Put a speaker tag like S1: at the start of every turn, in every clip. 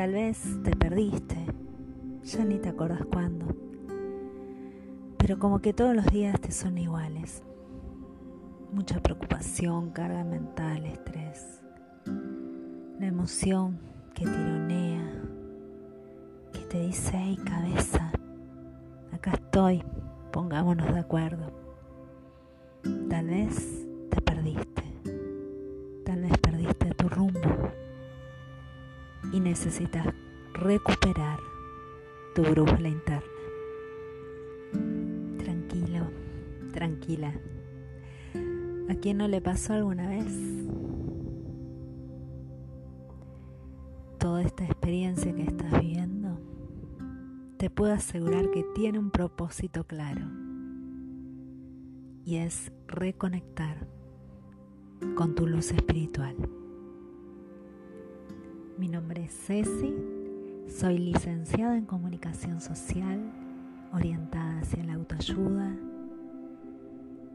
S1: tal vez te perdiste, ya ni te acordás cuándo, pero como que todos los días te son iguales. Mucha preocupación, carga mental, estrés, la emoción que tironea, que te dice, hey cabeza, acá estoy, pongámonos de acuerdo. Tal vez te perdiste, tal vez perdiste tu rumbo y necesitas recuperar tu brújula interna. Tranquilo, tranquila. ¿A quién no le pasó alguna vez? Toda esta experiencia que estás viviendo, te puedo asegurar que tiene un propósito claro y es reconectar con tu luz espiritual. Mi nombre es Ceci, soy licenciada en comunicación social, orientada hacia la autoayuda.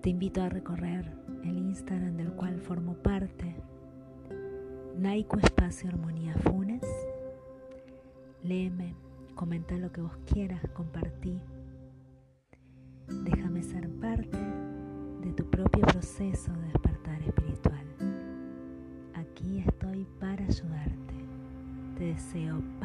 S1: Te invito a recorrer el Instagram del cual formo parte, Naico Espacio Armonía Funes. Léeme, comenta lo que vos quieras, compartí. Déjame ser parte de tu propio proceso de despertar 안 녕.